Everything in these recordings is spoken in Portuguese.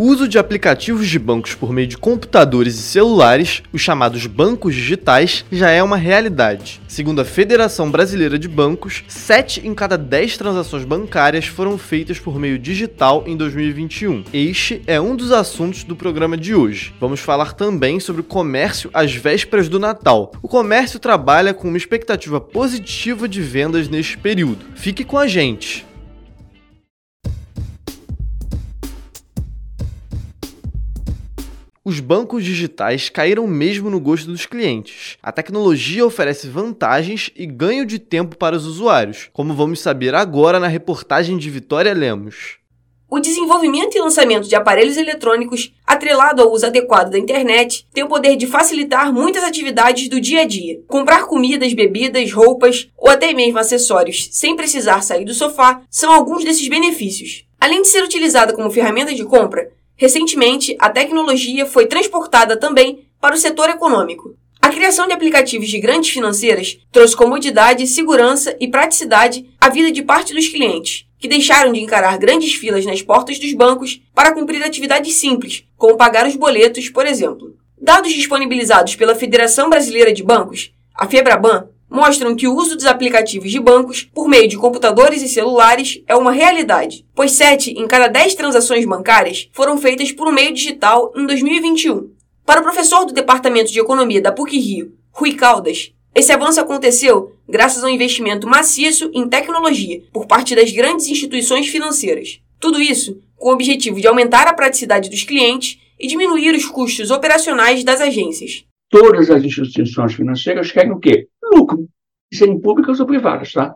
O uso de aplicativos de bancos por meio de computadores e celulares, os chamados bancos digitais, já é uma realidade. Segundo a Federação Brasileira de Bancos, 7 em cada 10 transações bancárias foram feitas por meio digital em 2021. Este é um dos assuntos do programa de hoje. Vamos falar também sobre o comércio às vésperas do Natal. O comércio trabalha com uma expectativa positiva de vendas neste período. Fique com a gente! Os bancos digitais caíram mesmo no gosto dos clientes. A tecnologia oferece vantagens e ganho de tempo para os usuários, como vamos saber agora na reportagem de Vitória Lemos. O desenvolvimento e lançamento de aparelhos eletrônicos, atrelado ao uso adequado da internet, tem o poder de facilitar muitas atividades do dia a dia. Comprar comidas, bebidas, roupas ou até mesmo acessórios sem precisar sair do sofá são alguns desses benefícios. Além de ser utilizada como ferramenta de compra, Recentemente, a tecnologia foi transportada também para o setor econômico. A criação de aplicativos de grandes financeiras trouxe comodidade, segurança e praticidade à vida de parte dos clientes, que deixaram de encarar grandes filas nas portas dos bancos para cumprir atividades simples, como pagar os boletos, por exemplo. Dados disponibilizados pela Federação Brasileira de Bancos, a FEBRABAN, mostram que o uso dos aplicativos de bancos por meio de computadores e celulares é uma realidade, pois 7 em cada 10 transações bancárias foram feitas por um meio digital em 2021. Para o professor do Departamento de Economia da PUC-Rio, Rui Caldas, esse avanço aconteceu graças ao investimento maciço em tecnologia por parte das grandes instituições financeiras. Tudo isso com o objetivo de aumentar a praticidade dos clientes e diminuir os custos operacionais das agências. Todas as instituições financeiras querem o quê? Lucro, sejam públicas ou privadas, tá?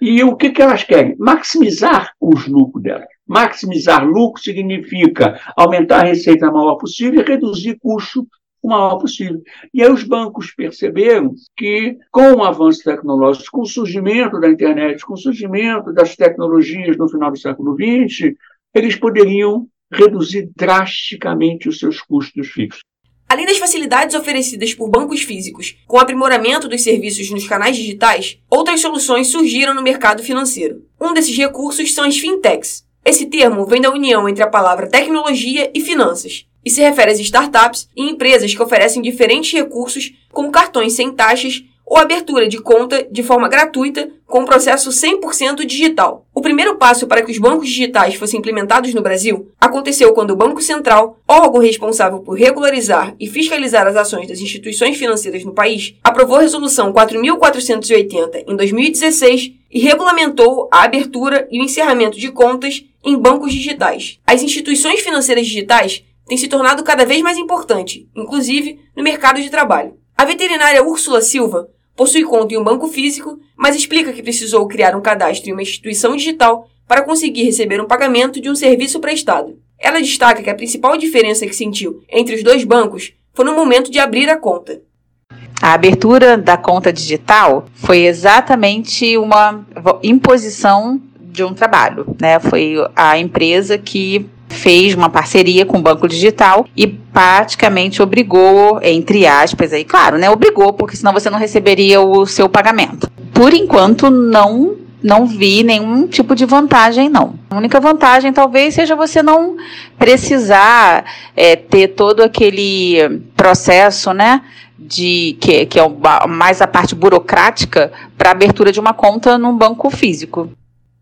E o que, que elas querem? Maximizar os lucros delas. Maximizar lucro significa aumentar a receita o maior possível e reduzir custo o maior possível. E aí os bancos perceberam que, com o avanço tecnológico, com o surgimento da internet, com o surgimento das tecnologias no final do século XX, eles poderiam reduzir drasticamente os seus custos fixos. Além das facilidades oferecidas por bancos físicos, com o aprimoramento dos serviços nos canais digitais, outras soluções surgiram no mercado financeiro. Um desses recursos são as fintechs. Esse termo vem da união entre a palavra tecnologia e finanças, e se refere às startups e empresas que oferecem diferentes recursos, como cartões sem taxas ou abertura de conta de forma gratuita com um processo 100% digital. O primeiro passo para que os bancos digitais fossem implementados no Brasil aconteceu quando o Banco Central, órgão responsável por regularizar e fiscalizar as ações das instituições financeiras no país, aprovou a Resolução 4.480 em 2016 e regulamentou a abertura e o encerramento de contas em bancos digitais. As instituições financeiras digitais têm se tornado cada vez mais importante, inclusive no mercado de trabalho. A veterinária Úrsula Silva possui conta em um banco físico, mas explica que precisou criar um cadastro em uma instituição digital para conseguir receber um pagamento de um serviço prestado. Ela destaca que a principal diferença que sentiu entre os dois bancos foi no momento de abrir a conta. A abertura da conta digital foi exatamente uma imposição de um trabalho, né? Foi a empresa que fez uma parceria com o Banco Digital e praticamente obrigou, entre aspas, aí, claro, né? Obrigou, porque senão você não receberia o seu pagamento. Por enquanto, não não vi nenhum tipo de vantagem, não. A única vantagem talvez seja você não precisar é, ter todo aquele processo, né? De, que, que é o, mais a parte burocrática para abertura de uma conta num banco físico.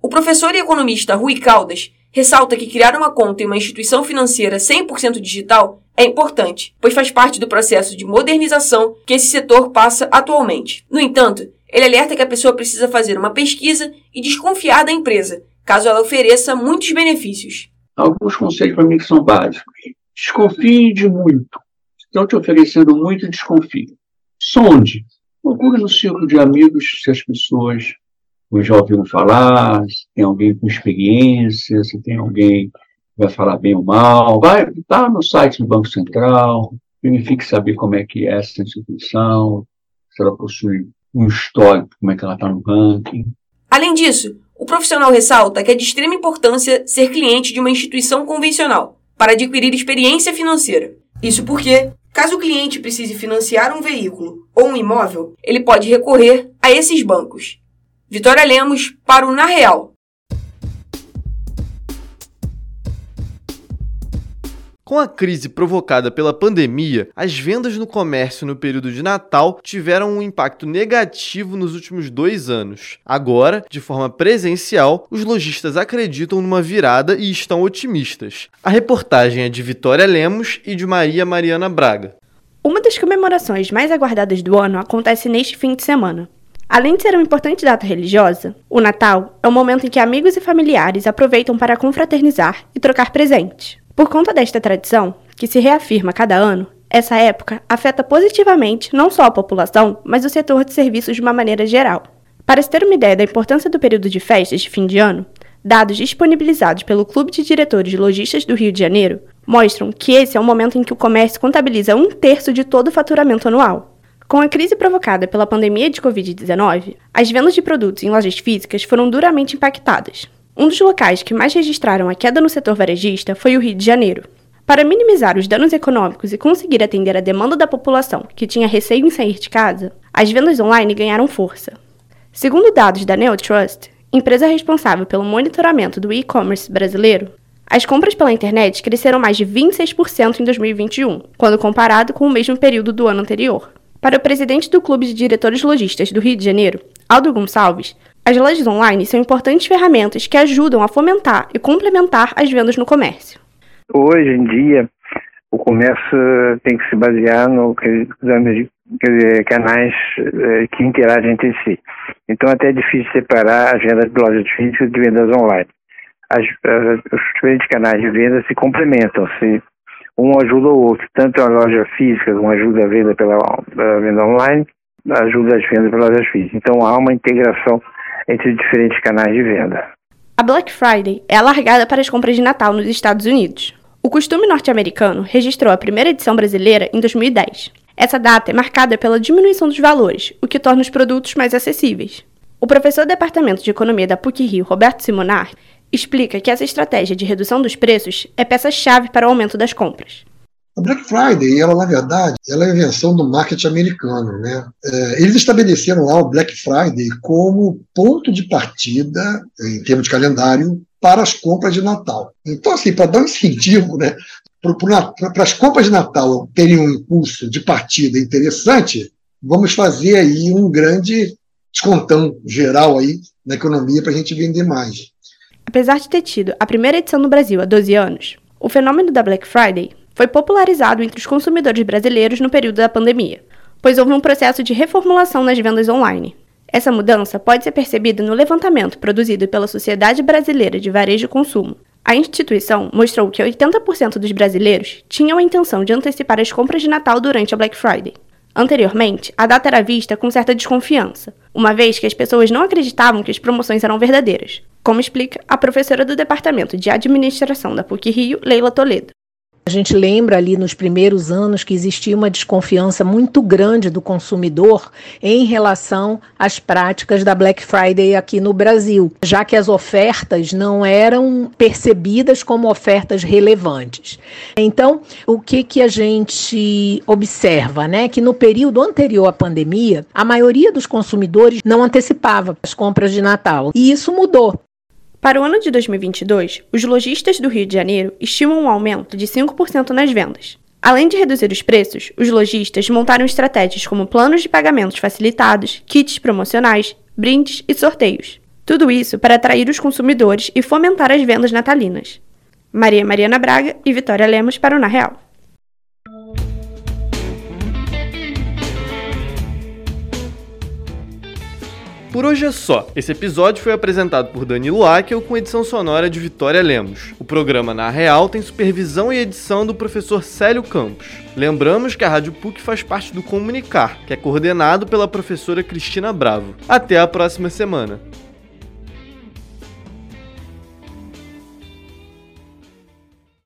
O professor e economista Rui Caldas ressalta que criar uma conta em uma instituição financeira 100% digital é importante, pois faz parte do processo de modernização que esse setor passa atualmente. No entanto, ele alerta que a pessoa precisa fazer uma pesquisa e desconfiar da empresa, caso ela ofereça muitos benefícios. Alguns conselhos para mim que são básicos. Desconfie de muito. Estão te oferecendo muito, desconfie. Sonde. Procure no círculo de amigos se as pessoas já ouviram falar, se tem alguém com experiência, se tem alguém que vai falar bem ou mal. Vai tá no site do Banco Central, verifique saber como é que é essa instituição, se ela possui um histórico, como é que ela está no ranking. Além disso, o profissional ressalta que é de extrema importância ser cliente de uma instituição convencional para adquirir experiência financeira. Isso porque Caso o cliente precise financiar um veículo ou um imóvel, ele pode recorrer a esses bancos. Vitória Lemos para o Na Real. Com a crise provocada pela pandemia, as vendas no comércio no período de Natal tiveram um impacto negativo nos últimos dois anos. Agora, de forma presencial, os lojistas acreditam numa virada e estão otimistas. A reportagem é de Vitória Lemos e de Maria Mariana Braga. Uma das comemorações mais aguardadas do ano acontece neste fim de semana. Além de ser uma importante data religiosa, o Natal é o momento em que amigos e familiares aproveitam para confraternizar e trocar presentes. Por conta desta tradição, que se reafirma cada ano, essa época afeta positivamente não só a população, mas o setor de serviços de uma maneira geral. Para se ter uma ideia da importância do período de festas de fim de ano, dados disponibilizados pelo Clube de Diretores de Lojistas do Rio de Janeiro mostram que esse é o momento em que o comércio contabiliza um terço de todo o faturamento anual. Com a crise provocada pela pandemia de Covid-19, as vendas de produtos em lojas físicas foram duramente impactadas, um dos locais que mais registraram a queda no setor varejista foi o Rio de Janeiro. Para minimizar os danos econômicos e conseguir atender a demanda da população que tinha receio em sair de casa, as vendas online ganharam força. Segundo dados da Neotrust, empresa responsável pelo monitoramento do e-commerce brasileiro, as compras pela internet cresceram mais de 26% em 2021, quando comparado com o mesmo período do ano anterior. Para o presidente do Clube de Diretores Lojistas do Rio de Janeiro, Aldo Gonçalves, as lojas online são importantes ferramentas que ajudam a fomentar e complementar as vendas no comércio. Hoje em dia, o comércio tem que se basear no canais eh, que interagem entre si. Então, até é difícil separar as vendas de lojas físicas de vendas online. As, as, os diferentes canais de venda se complementam, se um ajuda o outro. Tanto a loja física, um ajuda a venda pela, pela venda online, ajuda as vendas pelas lojas físicas. Então, há uma integração entre diferentes canais de venda. A Black Friday é alargada para as compras de Natal nos Estados Unidos. O costume norte-americano registrou a primeira edição brasileira em 2010. Essa data é marcada pela diminuição dos valores, o que torna os produtos mais acessíveis. O professor do Departamento de Economia da PUC-Rio, Roberto Simonar, explica que essa estratégia de redução dos preços é peça-chave para o aumento das compras. A Black Friday, ela na verdade, ela é a invenção do marketing americano, né? É, eles estabeleceram lá o Black Friday como ponto de partida, em termos de calendário, para as compras de Natal. Então, assim, para dar um incentivo, né, para as compras de Natal terem um impulso de partida interessante, vamos fazer aí um grande descontão geral aí na economia para a gente vender mais. Apesar de ter tido a primeira edição no Brasil há 12 anos, o fenômeno da Black Friday foi popularizado entre os consumidores brasileiros no período da pandemia, pois houve um processo de reformulação nas vendas online. Essa mudança pode ser percebida no levantamento produzido pela Sociedade Brasileira de Varejo e Consumo. A instituição mostrou que 80% dos brasileiros tinham a intenção de antecipar as compras de Natal durante a Black Friday. Anteriormente, a data era vista com certa desconfiança, uma vez que as pessoas não acreditavam que as promoções eram verdadeiras, como explica a professora do Departamento de Administração da PUC Rio, Leila Toledo. A gente lembra ali nos primeiros anos que existia uma desconfiança muito grande do consumidor em relação às práticas da Black Friday aqui no Brasil, já que as ofertas não eram percebidas como ofertas relevantes. Então, o que que a gente observa, né, que no período anterior à pandemia, a maioria dos consumidores não antecipava as compras de Natal. E isso mudou. Para o ano de 2022, os lojistas do Rio de Janeiro estimam um aumento de 5% nas vendas. Além de reduzir os preços, os lojistas montaram estratégias como planos de pagamentos facilitados, kits promocionais, brindes e sorteios. Tudo isso para atrair os consumidores e fomentar as vendas natalinas. Maria Mariana Braga e Vitória Lemos para o Na Real. Por hoje é só. Esse episódio foi apresentado por Danilo Akel com edição sonora de Vitória Lemos. O programa Na Real tem supervisão e edição do professor Célio Campos. Lembramos que a Rádio PUC faz parte do Comunicar, que é coordenado pela professora Cristina Bravo. Até a próxima semana.